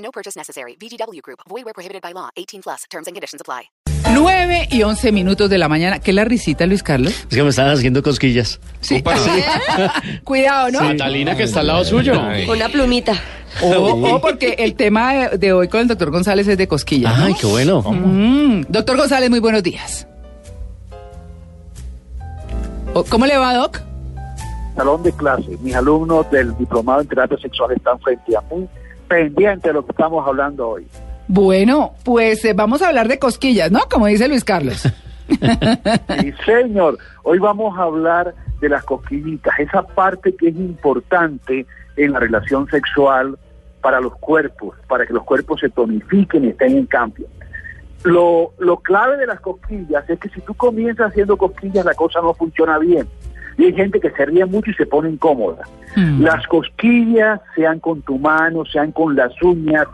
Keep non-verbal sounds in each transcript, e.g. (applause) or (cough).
No purchase necessary. VGW Group. Void where prohibited by law. 18 plus. Terms and conditions apply. 9 y 11 minutos de la mañana. ¿Qué es la risita, Luis Carlos? Es que me están haciendo cosquillas. Sí. (laughs) Cuidado, ¿no? Catalina, que está al lado suyo. Una plumita. O, o porque el tema de, de hoy con el doctor González es de cosquillas. ¿no? Ay, qué bueno. Mm. Doctor González, muy buenos días. O- ¿Cómo le va, Doc? salón de clase, mis alumnos del diplomado en terapia sexual están frente a mí, pendientes de lo que estamos hablando hoy. Bueno, pues eh, vamos a hablar de cosquillas, ¿no? Como dice Luis Carlos. (laughs) Sí, señor, hoy vamos a hablar de las cosquillitas, esa parte que es importante en la relación sexual para los cuerpos, para que los cuerpos se tonifiquen y estén en cambio. Lo, lo clave de las cosquillas es que si tú comienzas haciendo cosquillas la cosa no funciona bien. Y hay gente que se ríe mucho y se pone incómoda. Mm. Las cosquillas, sean con tu mano, sean con las uñas,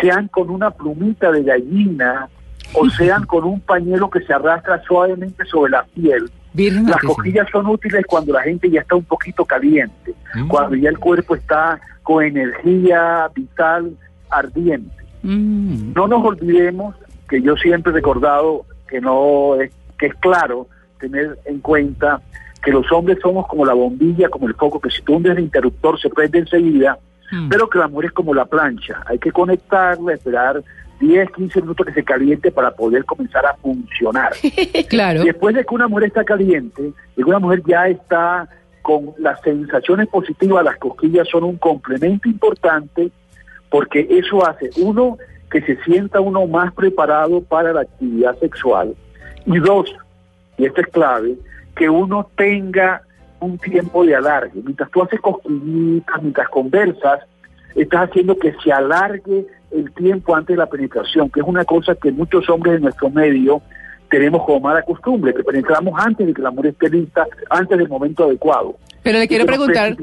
sean con una plumita de gallina o sean con un pañuelo que se arrastra suavemente sobre la piel. Virgen Las cosquillas son útiles cuando la gente ya está un poquito caliente, cuando ya el cuerpo está con energía vital ardiente. Mm. No nos olvidemos que yo siempre he recordado que no es, que es claro tener en cuenta que los hombres somos como la bombilla, como el foco, que si tú hundes el interruptor se prende enseguida, Mm. pero que la mujer es como la plancha, hay que conectarla, esperar 10, 15 minutos que se caliente para poder comenzar a funcionar. (laughs) Claro. Después de que una mujer está caliente, de que una mujer ya está con las sensaciones positivas, las cosquillas son un complemento importante porque eso hace, uno, que se sienta uno más preparado para la actividad sexual y dos, y esto es clave, que uno tenga un tiempo de alargue. Mientras tú haces cosquillitas, mientras conversas, estás haciendo que se alargue el tiempo antes de la penetración, que es una cosa que muchos hombres de nuestro medio tenemos como mala costumbre, que penetramos antes de que la mujer esté lista, antes del momento adecuado. Pero le quiero preguntar,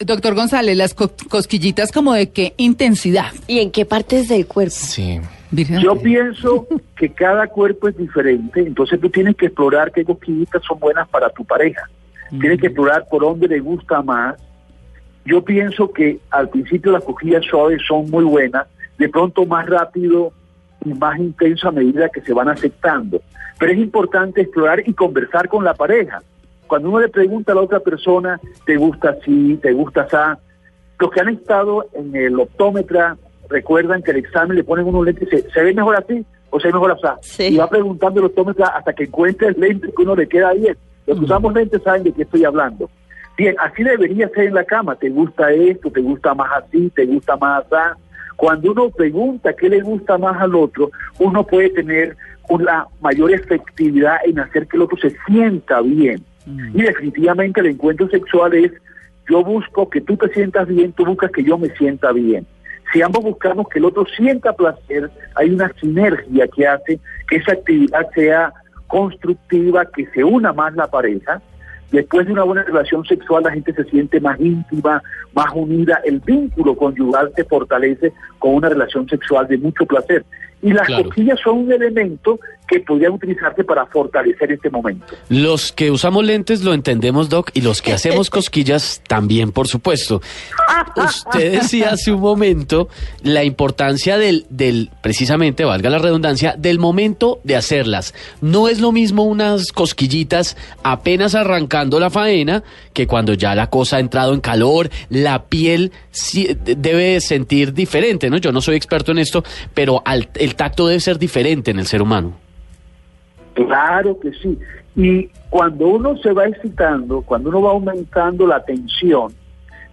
doctor González, las co- cosquillitas como de qué intensidad. ¿Y en qué partes del cuerpo? Sí. Yo pienso (laughs) que cada cuerpo es diferente, entonces tú tienes que explorar qué cosquillitas son buenas para tu pareja. Tienes que explorar por dónde le gusta más. Yo pienso que al principio las cosquillas suaves son muy buenas, de pronto más rápido y más intenso a medida que se van aceptando. Pero es importante explorar y conversar con la pareja. Cuando uno le pregunta a la otra persona, ¿te gusta así? ¿Te gusta así? Los que han estado en el optómetra recuerdan que el examen le ponen unos lentes y se, ¿se ve mejor así o se ve mejor así? Sí. Y va preguntando el optómetra hasta que encuentre el lente que uno le queda bien. Los que usamos lentes saben de qué estoy hablando. Bien, así debería ser en la cama. ¿Te gusta esto? ¿Te gusta más así? ¿Te gusta más así? Cuando uno pregunta qué le gusta más al otro, uno puede tener una mayor efectividad en hacer que el otro se sienta bien. Y definitivamente el encuentro sexual es, yo busco que tú te sientas bien, tú buscas que yo me sienta bien. Si ambos buscamos que el otro sienta placer, hay una sinergia que hace que esa actividad sea constructiva, que se una más la pareja. Después de una buena relación sexual la gente se siente más íntima, más unida, el vínculo conyugal se fortalece con una relación sexual de mucho placer. Y las Claro. cosquillas son un elemento que podrían utilizarse para fortalecer este momento. Los que usamos lentes lo entendemos, Doc, y los que hacemos (laughs) cosquillas también, por supuesto. Usted decía hace un momento la importancia del, del, precisamente, valga la redundancia, del momento de hacerlas. No es lo mismo unas cosquillitas apenas la faena que cuando ya la cosa ha entrado en calor, la piel debe sentir diferente, ¿no? Yo no soy experto en esto, pero al- el tacto debe ser diferente en el ser humano. Claro que sí. Y cuando uno se va excitando, cuando uno va aumentando la tensión,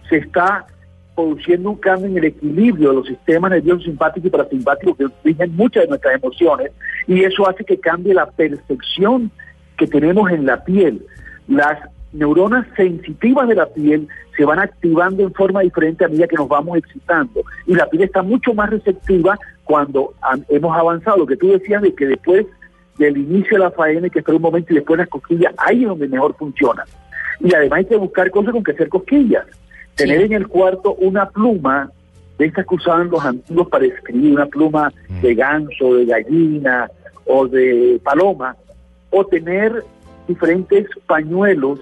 se está produciendo un cambio en el equilibrio de los sistemas nerviosos simpáticos y parasimpáticos que rigen muchas de nuestras emociones y eso hace que cambie la percepción que tenemos en la piel. Las neuronas sensitivas de la piel se van activando en forma diferente a medida que nos vamos excitando. Y la piel está mucho más receptiva cuando hemos avanzado. Lo que tú decías de que después del inicio de la faena que esperar un momento y después las cosquillas, ahí es donde mejor funciona. Y además hay que buscar cosas con que hacer cosquillas. Tener en el cuarto una pluma de estas que usaban los antiguos para escribir, una pluma de ganso, de gallina o de paloma, o tener diferentes pañuelos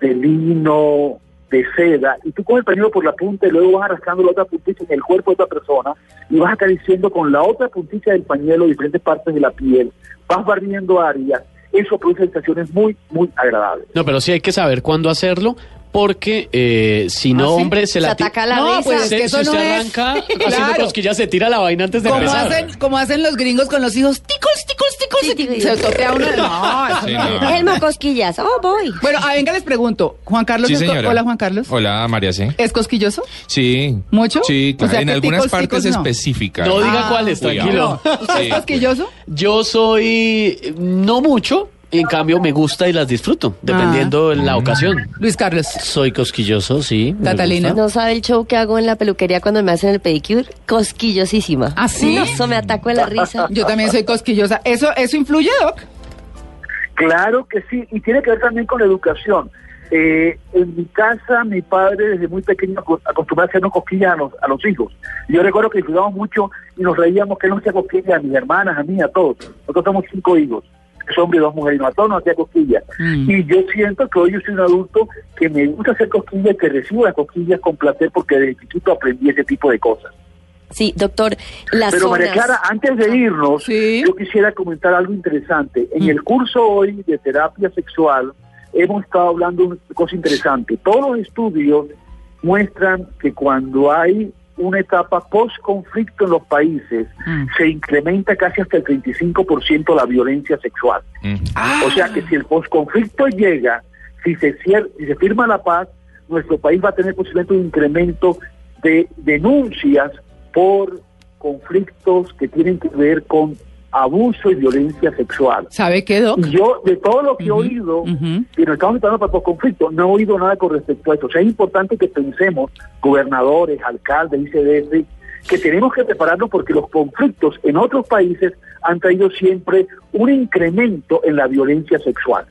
de lino, de seda, y tú coges el pañuelo por la punta y luego vas arrastrando la otra puntita en el cuerpo de otra persona y vas acariciando con la otra puntita del pañuelo diferentes partes de la piel, vas barriendo áreas, eso produce sensaciones muy, muy agradables. No, pero sí hay que saber cuándo hacerlo, porque eh, si no, ¿Ah, sí? hombre, se Se la ataca la No, risa. pues, es Se- que eso si usted no es- arranca (laughs) haciendo Claro. cosquillas, se tira la vaina antes de Como empezar. hacen, como hacen los gringos con los hijos, ticos, Sí, sí, se sí. totea uno. No, Sí, no. no. Elmo Cosquillas. Oh, voy. Bueno, a venga les pregunto, Juan Carlos, Sí, es hola Juan Carlos, Hola, María C. ¿es cosquilloso? Sí. ¿Mucho? Sí, O claro. sea, en algunas partes no. específicas. No diga Ah, cuáles, tranquilo. No, ¿usted es Sí. cosquilloso? Yo soy no mucho, en cambio me gusta y las disfruto, dependiendo de la ocasión. Luis Carlos. Soy cosquilloso, sí. Catalina. No sabe el show que hago en la peluquería cuando me hacen el pedicure. Cosquillosísima. ¿Ah, sí? No, eso me ataco de la risa. (laughs) Yo también soy cosquillosa. ¿Eso, eso influye, Doc? Claro que sí, y tiene que ver también con la educación. Eh, en mi casa, mi padre desde muy pequeño aco- acostumbraba a hacernos cosquillas a los, a los hijos. Y Yo recuerdo que disfrutábamos mucho y nos reíamos que él nos hacía cosquillas a mis hermanas, a mí, a todos. Nosotros somos cinco hijos, tres hombres y dos mujeres, y a todos nos hacía cosquillas. Mm. Y yo siento que hoy yo soy un adulto que me gusta hacer cosquillas, que recibo las cosquillas con placer porque desde chiquito aprendí ese tipo de cosas. Sí, doctor, las Pero zonas. María Clara, antes de irnos, Sí. yo quisiera comentar algo interesante. En Mm. el curso hoy de terapia sexual hemos estado hablando de una cosa interesante. Todos los estudios muestran que cuando hay una etapa post-conflicto en los países, Mm. se incrementa casi hasta el 35% la violencia sexual. Mm. O sea que si el post-conflicto llega, si se, cier- si se firma la paz, nuestro país va a tener posiblemente un incremento de denuncias por conflictos que tienen que ver con abuso y violencia sexual. ¿Sabe qué, Doc? Yo, de todo lo que he oído, y nos estamos preparando para post-conflicto, no he oído nada con respecto a eso. O sea, es importante que pensemos, gobernadores, alcaldes, ICDF, que tenemos que prepararnos porque los conflictos en otros países han traído siempre un incremento en la violencia sexual.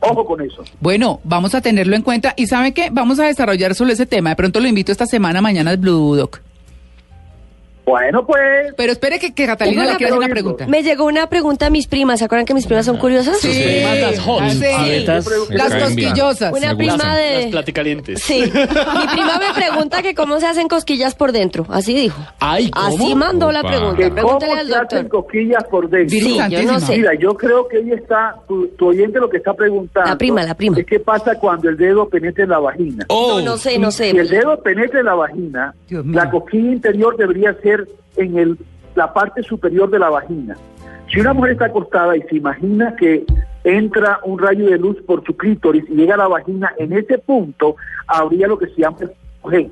Ojo con eso. Bueno, vamos a tenerlo en cuenta. ¿Y sabe qué? Vamos a desarrollar sobre ese tema. De pronto lo invito esta semana, mañana al Blue Doc. Bueno, pues, Pero espere que, que Catalina le una quiere hacer una pregunta. Me llegó una pregunta a mis primas. ¿Se acuerdan que mis primas son curiosas? Sí. Hot. Ah, sí. Las caen bien. cosquillosas. Una prima de... Las platicalientes. Sí. Mi prima me pregunta que cómo se hacen cosquillas por dentro. Así dijo. Ay, ¿cómo? Así mandó la pregunta. que cómo Pregúntale al se hacen doctor. cosquillas por dentro. Sí, yo no sé. Mira, yo creo que ahí está, tu, tu oyente lo que está preguntando. La prima, la prima. Es qué pasa cuando el dedo penetra en la vagina. Oh, No, no sé, no sé. Si el dedo penetra en la vagina, la cosquilla interior debería ser en el, la parte superior de la vagina. Si una mujer está acostada y se imagina que entra un rayo de luz por su clítoris y llega a la vagina, en ese punto habría lo que se llama el G.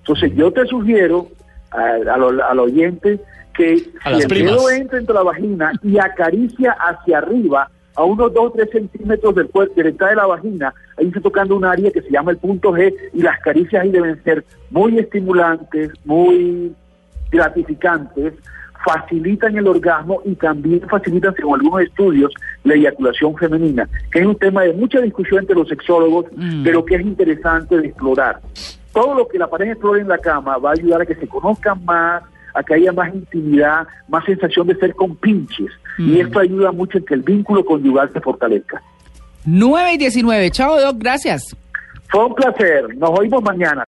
Entonces yo te sugiero a- a lo- al oyente que si el dedo entra entre la vagina y acaricia hacia arriba a unos 2 o 3 centímetros del cuerpo, de la entrada de la vagina, ahí está tocando un área que se llama el punto G y las caricias ahí deben ser muy estimulantes, muy gratificantes, facilitan el orgasmo y también facilitan, según algunos estudios, la eyaculación femenina, que es un tema de mucha discusión entre los sexólogos, Mm. pero que es interesante de explorar. Todo lo que la pareja explore en la cama va a ayudar a que se conozcan más, a que haya más intimidad, más sensación de ser compinches. Mm. Y esto ayuda mucho en que el vínculo conyugal se fortalezca. 9 y 19. Chao, Doc. Gracias. Fue un placer. Nos oímos mañana.